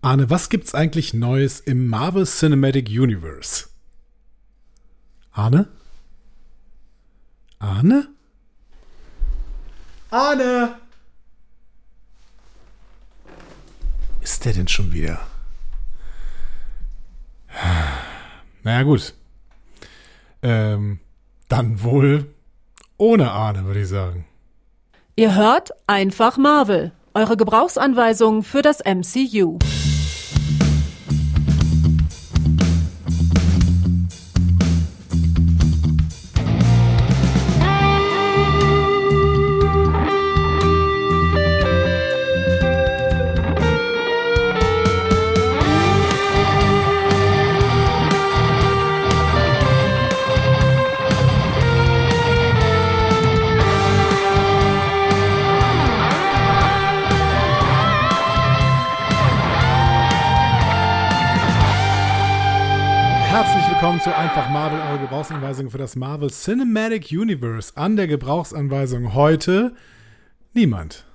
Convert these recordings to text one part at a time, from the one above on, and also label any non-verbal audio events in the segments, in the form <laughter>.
Arne, was gibt's eigentlich Neues im Marvel Cinematic Universe? Arne? Arne? Arne! Ist der denn schon wieder? Naja, gut. Ähm, dann wohl ohne Arne, würde ich sagen. Ihr hört einfach Marvel, eure Gebrauchsanweisung für das MCU. Einfach Marvel, eure Gebrauchsanweisung für das Marvel Cinematic Universe. An der Gebrauchsanweisung heute niemand.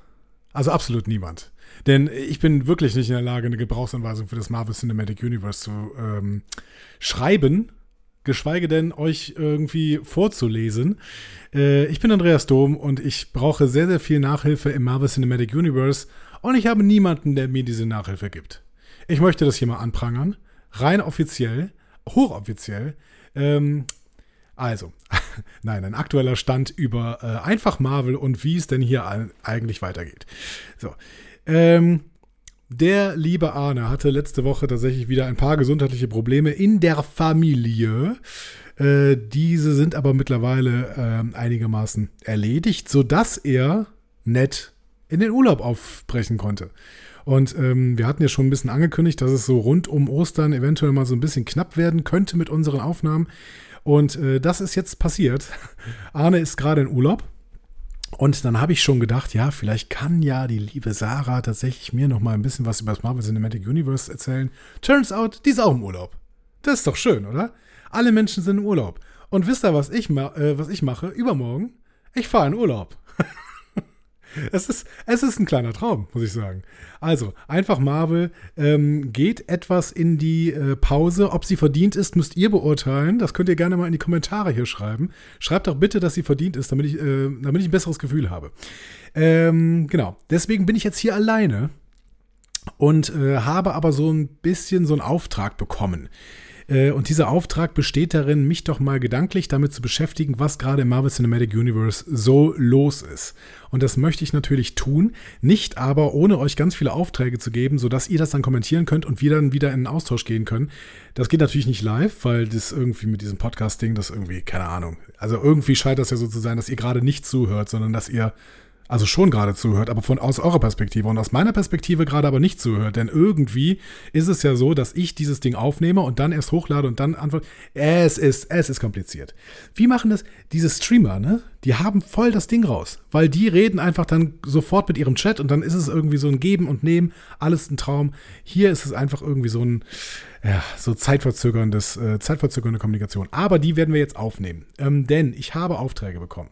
Also absolut niemand. Denn ich bin wirklich nicht in der Lage, eine Gebrauchsanweisung für das Marvel Cinematic Universe zu ähm, schreiben, geschweige denn euch irgendwie vorzulesen. Äh, ich bin Andreas Dom und ich brauche sehr, sehr viel Nachhilfe im Marvel Cinematic Universe und ich habe niemanden, der mir diese Nachhilfe gibt. Ich möchte das hier mal anprangern, rein offiziell hochoffiziell. Ähm, also, <laughs> nein, ein aktueller Stand über äh, einfach Marvel und wie es denn hier eigentlich weitergeht. So, ähm, der liebe Arne hatte letzte Woche tatsächlich wieder ein paar gesundheitliche Probleme in der Familie. Äh, diese sind aber mittlerweile äh, einigermaßen erledigt, sodass er nett in den Urlaub aufbrechen konnte. Und ähm, wir hatten ja schon ein bisschen angekündigt, dass es so rund um Ostern eventuell mal so ein bisschen knapp werden könnte mit unseren Aufnahmen. Und äh, das ist jetzt passiert. <laughs> Arne ist gerade in Urlaub. Und dann habe ich schon gedacht, ja, vielleicht kann ja die liebe Sarah tatsächlich mir noch mal ein bisschen was über das Marvel Cinematic Universe erzählen. Turns out, die ist auch im Urlaub. Das ist doch schön, oder? Alle Menschen sind im Urlaub. Und wisst ihr, was ich, äh, was ich mache? Übermorgen? Ich fahre in Urlaub. <laughs> Es ist, es ist ein kleiner Traum, muss ich sagen. Also, einfach Marvel ähm, geht etwas in die äh, Pause. Ob sie verdient ist, müsst ihr beurteilen. Das könnt ihr gerne mal in die Kommentare hier schreiben. Schreibt doch bitte, dass sie verdient ist, damit ich, äh, damit ich ein besseres Gefühl habe. Ähm, genau. Deswegen bin ich jetzt hier alleine und äh, habe aber so ein bisschen so einen Auftrag bekommen. Äh, und dieser Auftrag besteht darin, mich doch mal gedanklich damit zu beschäftigen, was gerade im Marvel Cinematic Universe so los ist. Und das möchte ich natürlich tun, nicht aber ohne euch ganz viele Aufträge zu geben, sodass ihr das dann kommentieren könnt und wir dann wieder in einen Austausch gehen können. Das geht natürlich nicht live, weil das irgendwie mit diesem Podcast-Ding, das irgendwie, keine Ahnung. Also irgendwie scheint das ja so zu sein, dass ihr gerade nicht zuhört, sondern dass ihr also schon gerade zuhört, aber von aus eurer Perspektive und aus meiner Perspektive gerade aber nicht zuhört. Denn irgendwie ist es ja so, dass ich dieses Ding aufnehme und dann erst hochlade und dann antworte. Es ist, es ist kompliziert. Wie machen das diese Streamer, ne? Die haben voll das Ding raus, weil die reden einfach dann sofort mit ihrem Chat und dann ist es irgendwie so ein Geben und Nehmen, alles ein Traum. Hier ist es einfach irgendwie so ein, ja, so zeitverzögerndes, äh, zeitverzögernde Kommunikation. Aber die werden wir jetzt aufnehmen, ähm, denn ich habe Aufträge bekommen.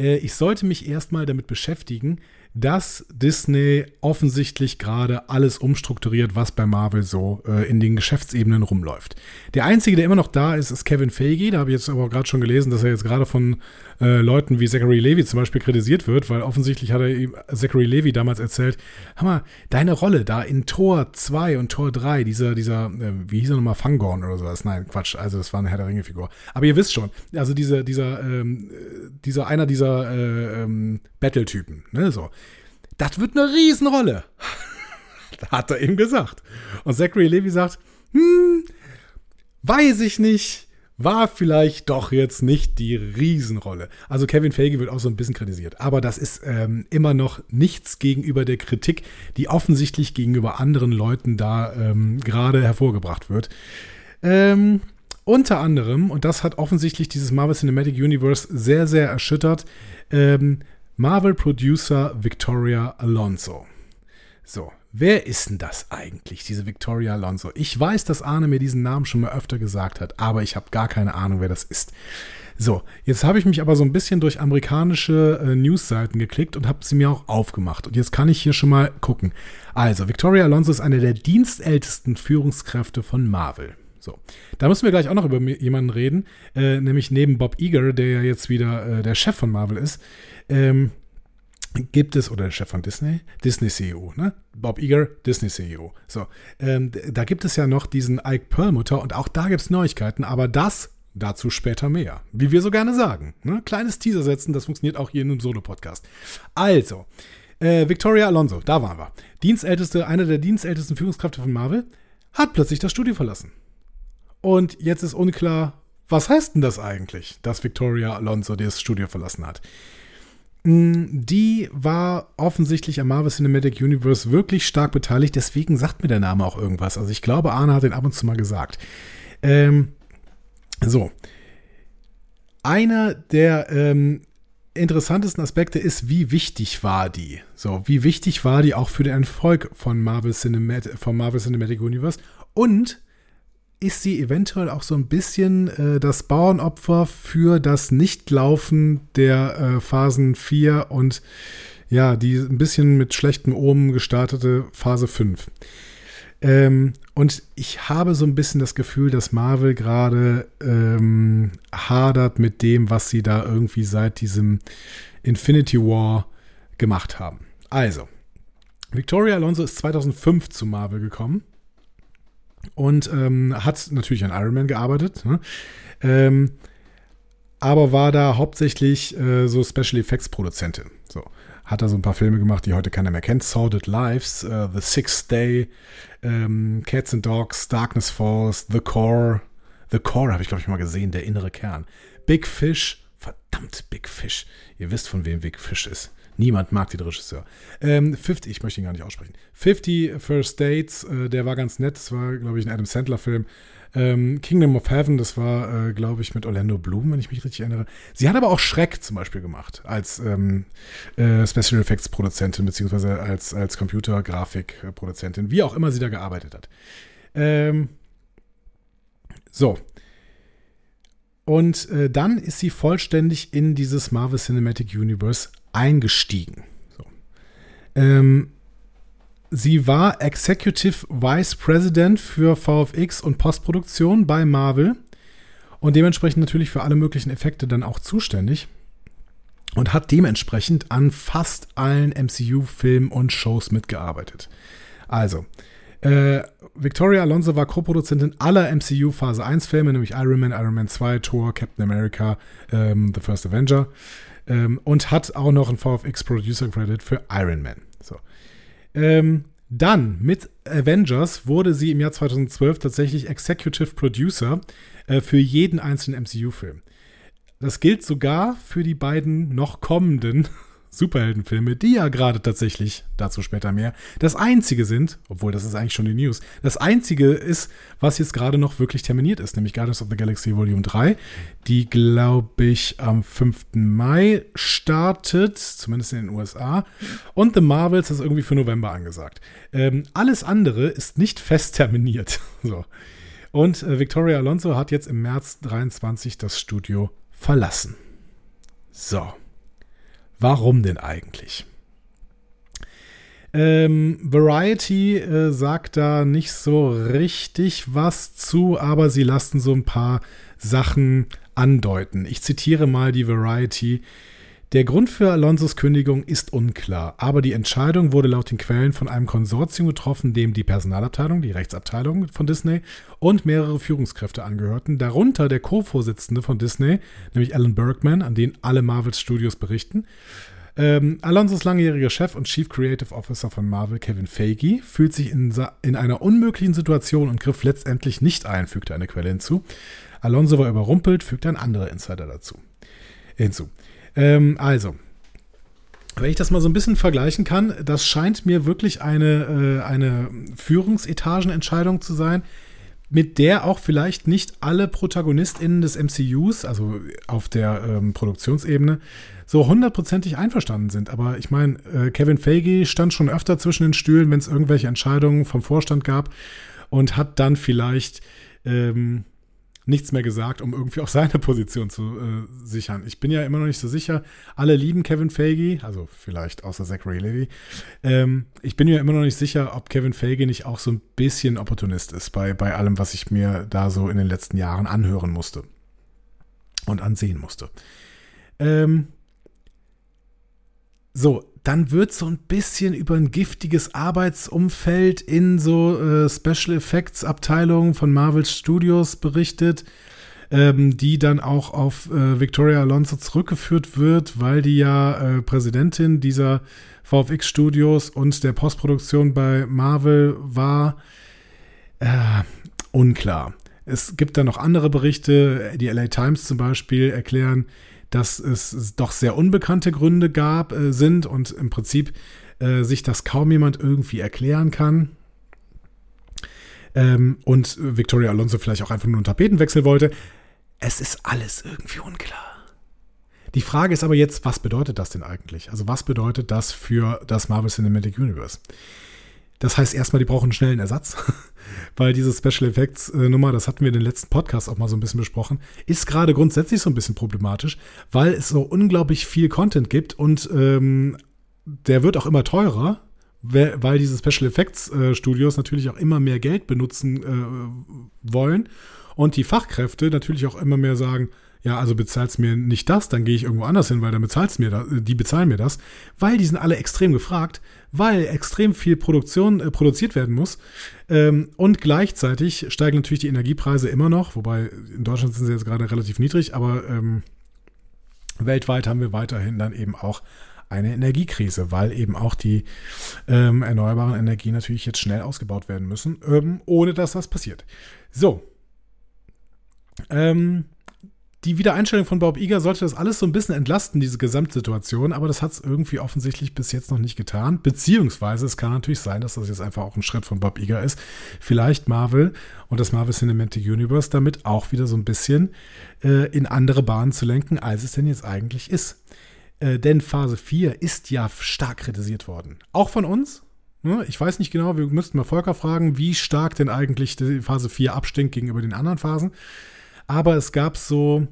Äh, ich sollte mich erstmal damit beschäftigen, dass Disney offensichtlich gerade alles umstrukturiert, was bei Marvel so äh, in den Geschäftsebenen rumläuft. Der einzige, der immer noch da ist, ist Kevin Feige. Da habe ich jetzt aber gerade schon gelesen, dass er jetzt gerade von äh, Leuten wie Zachary Levy zum Beispiel kritisiert wird, weil offensichtlich hat er ihm Zachary Levy damals erzählt, Hammer, deine Rolle da in Tor 2 und Tor 3, dieser, dieser, äh, wie hieß er nochmal, Fangorn oder sowas. Nein, Quatsch, also das war eine Herr der Ringe-Figur. Aber ihr wisst schon, also dieser, dieser, ähm, dieser, einer dieser äh, ähm, Battle-Typen, ne, so. Das wird eine Riesenrolle. <laughs> hat er ihm gesagt. Und Zachary Levy sagt, hm, weiß ich nicht, war vielleicht doch jetzt nicht die Riesenrolle. Also Kevin Feige wird auch so ein bisschen kritisiert. Aber das ist ähm, immer noch nichts gegenüber der Kritik, die offensichtlich gegenüber anderen Leuten da ähm, gerade hervorgebracht wird. Ähm, unter anderem, und das hat offensichtlich dieses Marvel Cinematic Universe sehr, sehr erschüttert, ähm, Marvel-Producer Victoria Alonso. So, wer ist denn das eigentlich, diese Victoria Alonso? Ich weiß, dass Arne mir diesen Namen schon mal öfter gesagt hat, aber ich habe gar keine Ahnung, wer das ist. So, jetzt habe ich mich aber so ein bisschen durch amerikanische äh, Newsseiten geklickt und habe sie mir auch aufgemacht. Und jetzt kann ich hier schon mal gucken. Also, Victoria Alonso ist eine der dienstältesten Führungskräfte von Marvel. So, da müssen wir gleich auch noch über jemanden reden, äh, nämlich neben Bob Iger, der ja jetzt wieder äh, der Chef von Marvel ist. Ähm, gibt es, oder der Chef von Disney, Disney CEO, ne? Bob Iger, Disney CEO. So, ähm, da gibt es ja noch diesen Ike Perlmutter und auch da gibt es Neuigkeiten, aber das Dazu später mehr. Wie wir so gerne sagen. Ne? Kleines Teaser setzen, das funktioniert auch hier in einem Solo-Podcast. Also, äh, Victoria Alonso, da waren wir. Dienstälteste, eine der dienstältesten Führungskräfte von Marvel, hat plötzlich das Studio verlassen. Und jetzt ist unklar, was heißt denn das eigentlich, dass Victoria Alonso das Studio verlassen hat? Mm, die war offensichtlich am Marvel Cinematic Universe wirklich stark beteiligt, deswegen sagt mir der Name auch irgendwas. Also ich glaube, Arne hat den ab und zu mal gesagt. Ähm, so. Einer der ähm, interessantesten Aspekte ist, wie wichtig war die? So, wie wichtig war die auch für den Erfolg von Marvel Cinematic, vom Marvel Cinematic Universe? Und ist sie eventuell auch so ein bisschen äh, das Bauernopfer für das Nichtlaufen der äh, Phasen 4 und ja, die ein bisschen mit schlechtem Omen gestartete Phase 5. Ähm, und ich habe so ein bisschen das Gefühl, dass Marvel gerade ähm, hadert mit dem, was sie da irgendwie seit diesem Infinity War gemacht haben. Also, Victoria Alonso ist 2005 zu Marvel gekommen und ähm, hat natürlich an Iron Man gearbeitet, ne? ähm, aber war da hauptsächlich äh, so Special Effects Produzentin. So hat er so ein paar Filme gemacht, die heute keiner mehr kennt. Sordid Lives, uh, The Sixth Day, ähm, Cats and Dogs, Darkness Falls, The Core. The Core habe ich, glaube ich, mal gesehen, der innere Kern. Big Fish, verdammt Big Fish. Ihr wisst, von wem Big Fish ist. Niemand mag den Regisseur. Ähm, 50, ich möchte ihn gar nicht aussprechen. 50 First Dates, äh, der war ganz nett. Das war, glaube ich, ein Adam Sandler-Film. Ähm, Kingdom of Heaven, das war, äh, glaube ich, mit Orlando Bloom, wenn ich mich richtig erinnere. Sie hat aber auch Shrek zum Beispiel gemacht, als ähm, äh, Special Effects Produzentin, beziehungsweise als, als Computergrafik-Produzentin, wie auch immer sie da gearbeitet hat. Ähm, so. Und äh, dann ist sie vollständig in dieses Marvel Cinematic Universe eingestiegen. So. Ähm, Sie war Executive Vice President für VFX und Postproduktion bei Marvel und dementsprechend natürlich für alle möglichen Effekte dann auch zuständig und hat dementsprechend an fast allen MCU-Filmen und Shows mitgearbeitet. Also, äh, Victoria Alonso war Co-Produzentin aller MCU Phase 1 Filme, nämlich Iron Man, Iron Man 2, Thor, Captain America, ähm, The First Avenger ähm, und hat auch noch einen VFX Producer Credit für Iron Man. So. Ähm, dann mit Avengers wurde sie im Jahr 2012 tatsächlich Executive Producer äh, für jeden einzelnen MCU-Film. Das gilt sogar für die beiden noch kommenden <laughs> Superheldenfilme, die ja gerade tatsächlich, dazu später mehr, das einzige sind, obwohl das ist eigentlich schon die News, das einzige ist, was jetzt gerade noch wirklich terminiert ist, nämlich Guardians of the Galaxy Volume 3, die, glaube ich, am 5. Mai startet, zumindest in den USA, und The Marvels ist irgendwie für November angesagt. Ähm, alles andere ist nicht fest terminiert. <laughs> so. Und äh, Victoria Alonso hat jetzt im März 23 das Studio verlassen. So. Warum denn eigentlich? Ähm, Variety äh, sagt da nicht so richtig was zu, aber sie lassen so ein paar Sachen andeuten. Ich zitiere mal die Variety. Der Grund für Alonsos Kündigung ist unklar, aber die Entscheidung wurde laut den Quellen von einem Konsortium getroffen, dem die Personalabteilung, die Rechtsabteilung von Disney und mehrere Führungskräfte angehörten, darunter der Co-Vorsitzende von Disney, nämlich Alan Bergman, an den alle Marvel Studios berichten. Ähm, Alonsos langjähriger Chef und Chief Creative Officer von Marvel, Kevin Feige, fühlt sich in, in einer unmöglichen Situation und griff letztendlich nicht ein, fügte eine Quelle hinzu. Alonso war überrumpelt, fügte ein anderer Insider dazu hinzu. Ähm, also, wenn ich das mal so ein bisschen vergleichen kann, das scheint mir wirklich eine, äh, eine Führungsetagenentscheidung zu sein, mit der auch vielleicht nicht alle ProtagonistInnen des MCUs, also auf der ähm, Produktionsebene, so hundertprozentig einverstanden sind. Aber ich meine, äh, Kevin Feige stand schon öfter zwischen den Stühlen, wenn es irgendwelche Entscheidungen vom Vorstand gab und hat dann vielleicht ähm, nichts mehr gesagt, um irgendwie auch seine <laughs> Position zu äh, sichern. Ich bin ja immer noch nicht so sicher. Alle lieben Kevin Feige, also vielleicht außer Zachary Levy. Ähm, ich bin ja immer noch nicht sicher, ob Kevin Feige nicht auch so ein bisschen Opportunist ist bei, bei allem, was ich mir da so in den letzten Jahren anhören musste und ansehen musste. Ähm, so, dann wird so ein bisschen über ein giftiges Arbeitsumfeld in so äh, Special Effects Abteilungen von Marvel Studios berichtet, ähm, die dann auch auf äh, Victoria Alonso zurückgeführt wird, weil die ja äh, Präsidentin dieser VFX Studios und der Postproduktion bei Marvel war. Äh, unklar. Es gibt da noch andere Berichte, die LA Times zum Beispiel erklären, dass es doch sehr unbekannte Gründe gab, äh, sind und im Prinzip äh, sich das kaum jemand irgendwie erklären kann. Ähm, und Victoria Alonso vielleicht auch einfach nur einen Tapetenwechsel wollte. Es ist alles irgendwie unklar. Die Frage ist aber jetzt, was bedeutet das denn eigentlich? Also was bedeutet das für das Marvel Cinematic Universe? Das heißt erstmal, die brauchen einen schnellen Ersatz, <laughs> weil diese Special Effects äh, Nummer, das hatten wir in den letzten Podcast auch mal so ein bisschen besprochen, ist gerade grundsätzlich so ein bisschen problematisch, weil es so unglaublich viel Content gibt und ähm, der wird auch immer teurer, weil diese Special Effects äh, Studios natürlich auch immer mehr Geld benutzen äh, wollen und die Fachkräfte natürlich auch immer mehr sagen, ja, also bezahlst mir nicht das, dann gehe ich irgendwo anders hin, weil dann bezahlst mir das, die bezahlen mir das, weil die sind alle extrem gefragt, weil extrem viel Produktion äh, produziert werden muss ähm, und gleichzeitig steigen natürlich die Energiepreise immer noch, wobei in Deutschland sind sie jetzt gerade relativ niedrig, aber ähm, weltweit haben wir weiterhin dann eben auch eine Energiekrise, weil eben auch die ähm, erneuerbaren Energien natürlich jetzt schnell ausgebaut werden müssen, ähm, ohne dass was passiert. So. Ähm, die Wiedereinstellung von Bob Iger sollte das alles so ein bisschen entlasten, diese Gesamtsituation, aber das hat es irgendwie offensichtlich bis jetzt noch nicht getan. Beziehungsweise es kann natürlich sein, dass das jetzt einfach auch ein Schritt von Bob Iger ist. Vielleicht Marvel und das Marvel Cinematic Universe damit auch wieder so ein bisschen äh, in andere Bahnen zu lenken, als es denn jetzt eigentlich ist. Äh, denn Phase 4 ist ja stark kritisiert worden. Auch von uns, ne? ich weiß nicht genau, wir müssten mal Volker fragen, wie stark denn eigentlich die Phase 4 abstinkt gegenüber den anderen Phasen. Aber es gab so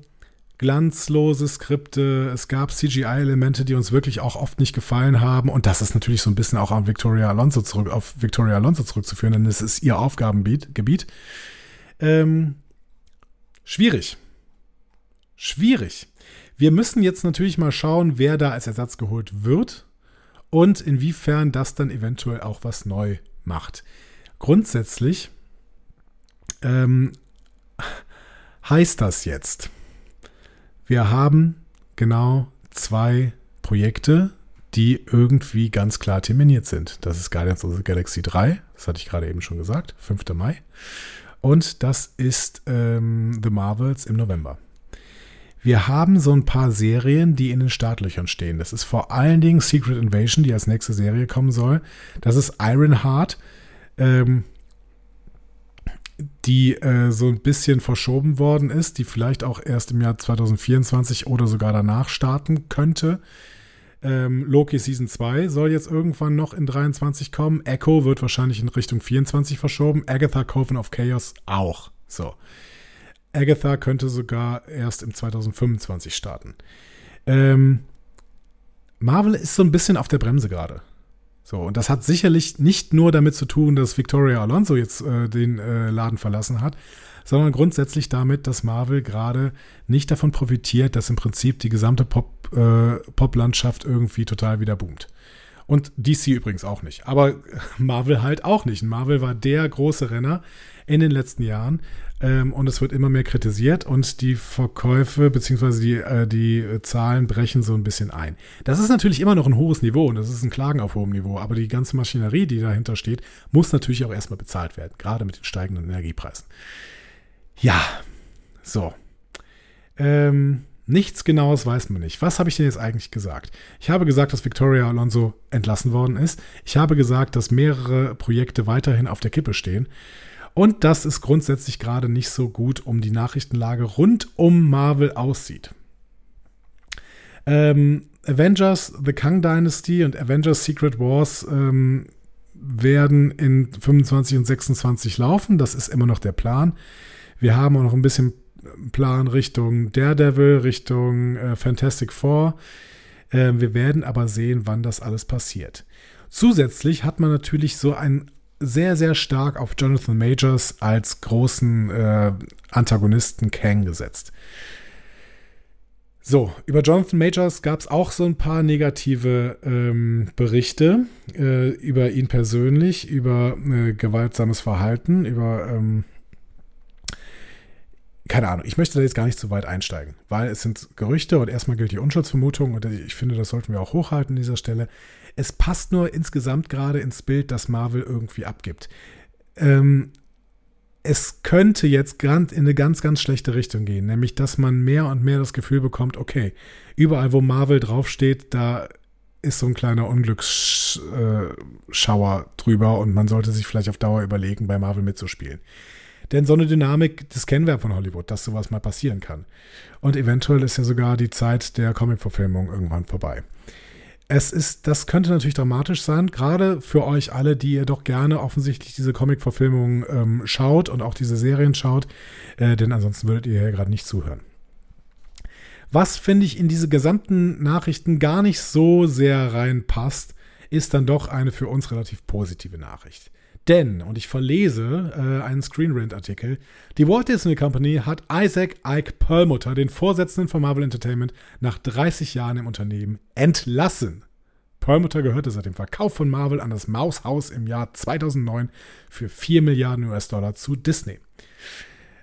glanzlose Skripte, es gab CGI-Elemente, die uns wirklich auch oft nicht gefallen haben. Und das ist natürlich so ein bisschen auch an Victoria Alonso zurück, auf Victoria Alonso zurückzuführen, denn es ist ihr Aufgabengebiet. Ähm, schwierig. Schwierig. Wir müssen jetzt natürlich mal schauen, wer da als Ersatz geholt wird und inwiefern das dann eventuell auch was neu macht. Grundsätzlich ähm, heißt das jetzt? Wir haben genau zwei Projekte, die irgendwie ganz klar terminiert sind. Das ist Guardians of the Galaxy 3, das hatte ich gerade eben schon gesagt, 5. Mai. Und das ist ähm, The Marvels im November. Wir haben so ein paar Serien, die in den Startlöchern stehen. Das ist vor allen Dingen Secret Invasion, die als nächste Serie kommen soll. Das ist Ironheart. Ähm, die äh, so ein bisschen verschoben worden ist, die vielleicht auch erst im Jahr 2024 oder sogar danach starten könnte. Ähm, Loki Season 2 soll jetzt irgendwann noch in 23 kommen. Echo wird wahrscheinlich in Richtung 24 verschoben. Agatha Coven of Chaos auch. So. Agatha könnte sogar erst im 2025 starten. Ähm, Marvel ist so ein bisschen auf der Bremse gerade. So, und das hat sicherlich nicht nur damit zu tun, dass Victoria Alonso jetzt äh, den äh, Laden verlassen hat, sondern grundsätzlich damit, dass Marvel gerade nicht davon profitiert, dass im Prinzip die gesamte Pop, äh, Pop-Landschaft irgendwie total wieder boomt. Und DC übrigens auch nicht. Aber Marvel halt auch nicht. Marvel war der große Renner in den letzten Jahren. Ähm, und es wird immer mehr kritisiert und die Verkäufe bzw. Die, äh, die Zahlen brechen so ein bisschen ein. Das ist natürlich immer noch ein hohes Niveau und das ist ein Klagen auf hohem Niveau, aber die ganze Maschinerie, die dahinter steht, muss natürlich auch erstmal bezahlt werden, gerade mit den steigenden Energiepreisen. Ja, so. Ähm, nichts Genaues weiß man nicht. Was habe ich denn jetzt eigentlich gesagt? Ich habe gesagt, dass Victoria Alonso entlassen worden ist. Ich habe gesagt, dass mehrere Projekte weiterhin auf der Kippe stehen. Und dass es grundsätzlich gerade nicht so gut um die Nachrichtenlage rund um Marvel aussieht. Ähm, Avengers The Kang Dynasty und Avengers Secret Wars ähm, werden in 25 und 26 laufen. Das ist immer noch der Plan. Wir haben auch noch ein bisschen Plan Richtung Daredevil, Richtung äh, Fantastic Four. Äh, wir werden aber sehen, wann das alles passiert. Zusätzlich hat man natürlich so ein sehr, sehr stark auf Jonathan Majors als großen äh, Antagonisten Kang gesetzt. So, über Jonathan Majors gab es auch so ein paar negative ähm, Berichte äh, über ihn persönlich, über äh, gewaltsames Verhalten, über ähm, keine Ahnung, ich möchte da jetzt gar nicht so weit einsteigen, weil es sind Gerüchte und erstmal gilt die Unschuldsvermutung und ich finde, das sollten wir auch hochhalten an dieser Stelle. Es passt nur insgesamt gerade ins Bild, das Marvel irgendwie abgibt. Ähm, es könnte jetzt in eine ganz, ganz schlechte Richtung gehen, nämlich dass man mehr und mehr das Gefühl bekommt, okay, überall wo Marvel draufsteht, da ist so ein kleiner Unglücksschauer drüber und man sollte sich vielleicht auf Dauer überlegen, bei Marvel mitzuspielen. Denn so eine Dynamik, das kennen wir von Hollywood, dass sowas mal passieren kann. Und eventuell ist ja sogar die Zeit der Comic-Verfilmung irgendwann vorbei. Es ist, das könnte natürlich dramatisch sein, gerade für euch alle, die ihr doch gerne offensichtlich diese Comic-Verfilmungen ähm, schaut und auch diese Serien schaut, äh, denn ansonsten würdet ihr ja gerade nicht zuhören. Was finde ich in diese gesamten Nachrichten gar nicht so sehr reinpasst, ist dann doch eine für uns relativ positive Nachricht. Denn, und ich verlese äh, einen Screenrant-Artikel, die Walt Disney Company hat Isaac Ike Perlmutter, den Vorsitzenden von Marvel Entertainment, nach 30 Jahren im Unternehmen entlassen. Perlmutter gehörte seit dem Verkauf von Marvel an das Maushaus im Jahr 2009 für 4 Milliarden US-Dollar zu Disney.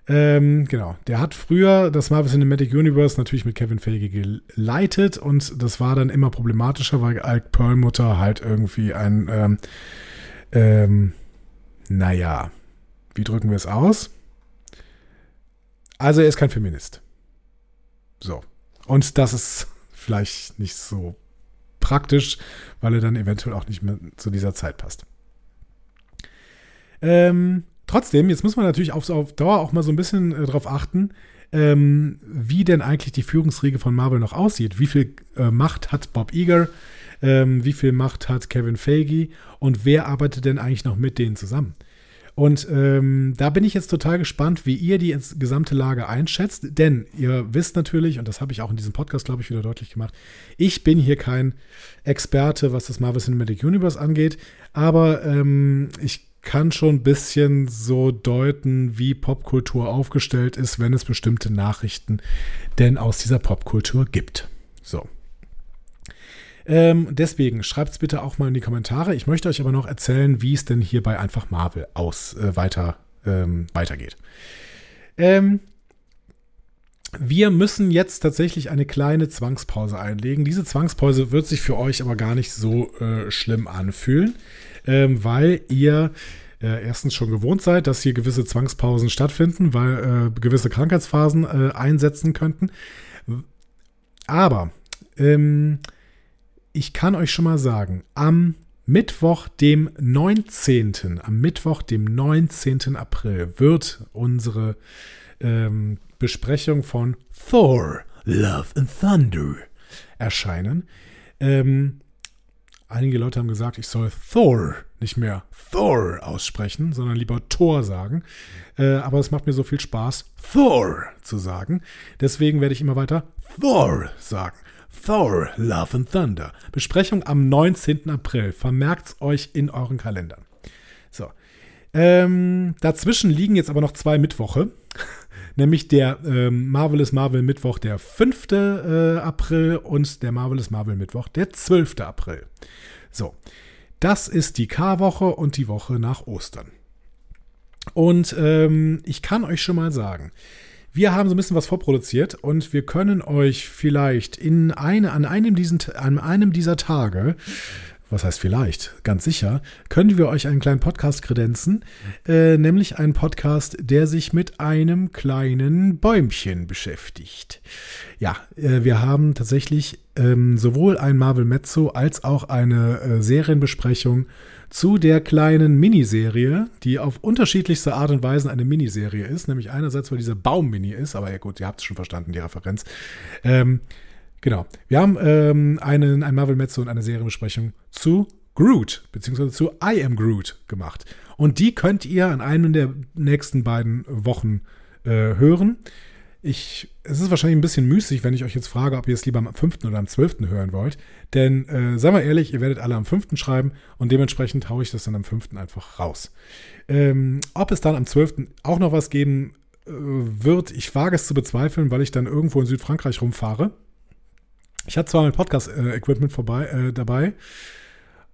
Ähm, genau, der hat früher das Marvel Cinematic Universe natürlich mit Kevin Feige geleitet und das war dann immer problematischer, weil Ike Perlmutter halt irgendwie ein ähm, ähm, naja, wie drücken wir es aus? Also er ist kein Feminist. So. Und das ist <laughs> vielleicht nicht so praktisch, weil er dann eventuell auch nicht mehr zu dieser Zeit passt. Ähm, trotzdem, jetzt muss man natürlich auf, auf Dauer auch mal so ein bisschen äh, darauf achten, ähm, wie denn eigentlich die Führungsriege von Marvel noch aussieht. Wie viel äh, Macht hat Bob Iger? Ähm, wie viel Macht hat Kevin Feige? Und wer arbeitet denn eigentlich noch mit denen zusammen? Und ähm, da bin ich jetzt total gespannt, wie ihr die gesamte Lage einschätzt. Denn ihr wisst natürlich, und das habe ich auch in diesem Podcast, glaube ich, wieder deutlich gemacht, ich bin hier kein Experte, was das Marvel Cinematic Universe angeht. Aber ähm, ich kann schon ein bisschen so deuten, wie Popkultur aufgestellt ist, wenn es bestimmte Nachrichten denn aus dieser Popkultur gibt. So. Ähm, deswegen schreibt es bitte auch mal in die Kommentare. Ich möchte euch aber noch erzählen, wie es denn hier bei Einfach Marvel aus äh, weiter, ähm, weitergeht. Ähm, wir müssen jetzt tatsächlich eine kleine Zwangspause einlegen. Diese Zwangspause wird sich für euch aber gar nicht so äh, schlimm anfühlen, ähm, weil ihr äh, erstens schon gewohnt seid, dass hier gewisse Zwangspausen stattfinden, weil äh, gewisse Krankheitsphasen äh, einsetzen könnten. Aber ähm, ich kann euch schon mal sagen, am Mittwoch, dem 19. Am Mittwoch, dem 19. April wird unsere ähm, Besprechung von Thor, Love and Thunder erscheinen. Ähm, einige Leute haben gesagt, ich soll Thor nicht mehr Thor aussprechen, sondern lieber Thor sagen. Äh, aber es macht mir so viel Spaß, Thor zu sagen. Deswegen werde ich immer weiter Thor sagen. Thor, Love and Thunder. Besprechung am 19. April. Vermerkt's euch in euren Kalendern. So. Ähm, dazwischen liegen jetzt aber noch zwei Mittwoche. <laughs> Nämlich der ähm, Marvelous Marvel Mittwoch, der 5. Äh, April und der Marvelous Marvel Mittwoch, der 12. April. So. Das ist die K-Woche und die Woche nach Ostern. Und ähm, ich kann euch schon mal sagen, wir haben so ein bisschen was vorproduziert und wir können euch vielleicht in eine, an, einem diesen, an einem dieser Tage was heißt vielleicht, ganz sicher, können wir euch einen kleinen Podcast kredenzen, äh, nämlich einen Podcast, der sich mit einem kleinen Bäumchen beschäftigt. Ja, äh, wir haben tatsächlich ähm, sowohl ein Marvel Mezzo als auch eine äh, Serienbesprechung zu der kleinen Miniserie, die auf unterschiedlichste Art und Weise eine Miniserie ist, nämlich einerseits, weil dieser Baum Mini ist, aber ja gut, ihr habt es schon verstanden, die Referenz. Ähm, genau, wir haben ähm, einen, ein Marvel Mezzo und eine Serienbesprechung zu Groot, beziehungsweise zu I Am Groot gemacht. Und die könnt ihr an einem der nächsten beiden Wochen äh, hören. Ich, es ist wahrscheinlich ein bisschen müßig, wenn ich euch jetzt frage, ob ihr es lieber am 5. oder am 12. hören wollt. Denn, äh, sagen wir ehrlich, ihr werdet alle am 5. schreiben und dementsprechend haue ich das dann am 5. einfach raus. Ähm, ob es dann am 12. auch noch was geben äh, wird, ich wage es zu bezweifeln, weil ich dann irgendwo in Südfrankreich rumfahre. Ich hatte zwar mein Podcast-Equipment vorbei, äh, dabei,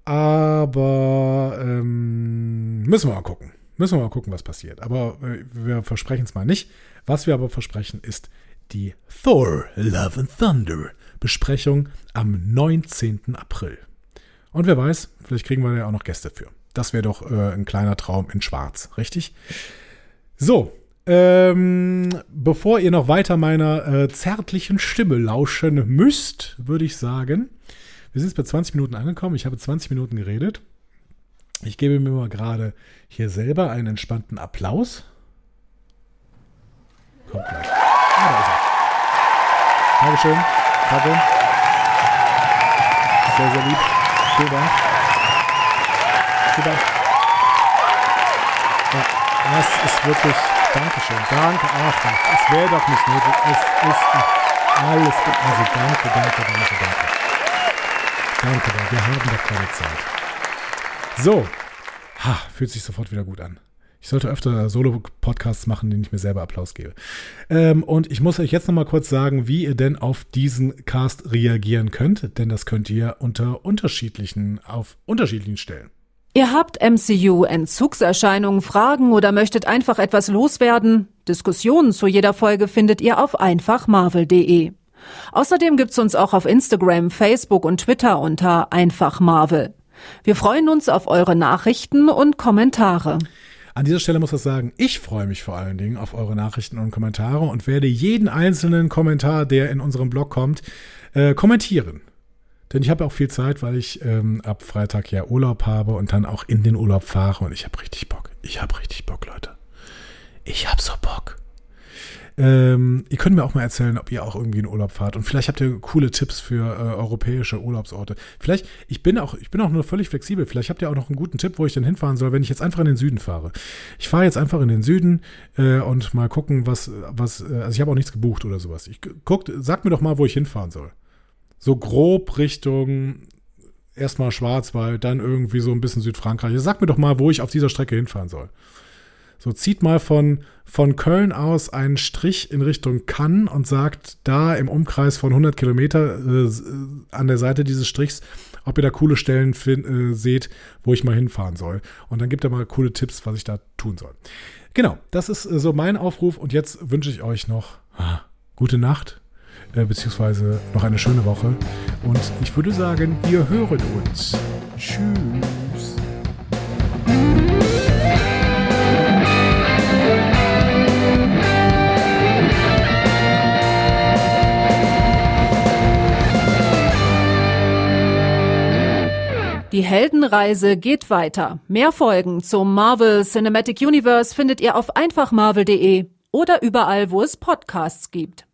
aber ähm, müssen wir mal gucken. Müssen wir mal gucken, was passiert. Aber äh, wir versprechen es mal nicht. Was wir aber versprechen, ist die Thor Love and Thunder Besprechung am 19. April. Und wer weiß, vielleicht kriegen wir ja auch noch Gäste für. Das wäre doch äh, ein kleiner Traum in Schwarz, richtig? So, ähm, bevor ihr noch weiter meiner äh, zärtlichen Stimme lauschen müsst, würde ich sagen, wir sind jetzt bei 20 Minuten angekommen. Ich habe 20 Minuten geredet. Ich gebe mir mal gerade hier selber einen entspannten Applaus. Kommt gleich. Ah, da ist er. Dankeschön. Danke. Sehr, sehr lieb. Vielen Dank. Vielen Dank. Das ist wirklich. Dankeschön. Danke. Ach, es wäre doch nicht nötig. Es ist alles. Also danke, danke, danke, danke. Danke, wir haben doch keine Zeit. So. Ha, fühlt sich sofort wieder gut an. Ich sollte öfter Solo-Podcasts machen, denen ich mir selber Applaus gebe. Ähm, und ich muss euch jetzt nochmal kurz sagen, wie ihr denn auf diesen Cast reagieren könnt, denn das könnt ihr unter unterschiedlichen, auf unterschiedlichen Stellen. Ihr habt MCU-Entzugserscheinungen, Fragen oder möchtet einfach etwas loswerden? Diskussionen zu jeder Folge findet ihr auf einfachmarvel.de. Außerdem gibt's uns auch auf Instagram, Facebook und Twitter unter einfachmarvel. Wir freuen uns auf eure Nachrichten und Kommentare. An dieser Stelle muss ich sagen, ich freue mich vor allen Dingen auf eure Nachrichten und Kommentare und werde jeden einzelnen Kommentar, der in unserem Blog kommt, äh, kommentieren. Denn ich habe auch viel Zeit, weil ich ähm, ab Freitag ja Urlaub habe und dann auch in den Urlaub fahre und ich habe richtig Bock. Ich habe richtig Bock, Leute. Ich habe so Bock. Ähm, ihr könnt mir auch mal erzählen, ob ihr auch irgendwie in Urlaub fahrt. Und vielleicht habt ihr coole Tipps für äh, europäische Urlaubsorte. Vielleicht, ich bin auch, ich bin auch nur völlig flexibel. Vielleicht habt ihr auch noch einen guten Tipp, wo ich denn hinfahren soll, wenn ich jetzt einfach in den Süden fahre. Ich fahre jetzt einfach in den Süden äh, und mal gucken, was, was, äh, also ich habe auch nichts gebucht oder sowas. Ich guckt, sagt mir doch mal, wo ich hinfahren soll. So grob Richtung erstmal Schwarzwald, dann irgendwie so ein bisschen Südfrankreich. Sagt mir doch mal, wo ich auf dieser Strecke hinfahren soll. So zieht mal von, von Köln aus einen Strich in Richtung Cannes und sagt da im Umkreis von 100 Kilometer äh, an der Seite dieses Strichs, ob ihr da coole Stellen find, äh, seht, wo ich mal hinfahren soll. Und dann gibt er mal coole Tipps, was ich da tun soll. Genau, das ist äh, so mein Aufruf und jetzt wünsche ich euch noch ah, gute Nacht, äh, beziehungsweise noch eine schöne Woche. Und ich würde sagen, wir hören uns. Tschüss. Die Heldenreise geht weiter. Mehr Folgen zum Marvel Cinematic Universe findet ihr auf einfachmarvel.de oder überall, wo es Podcasts gibt.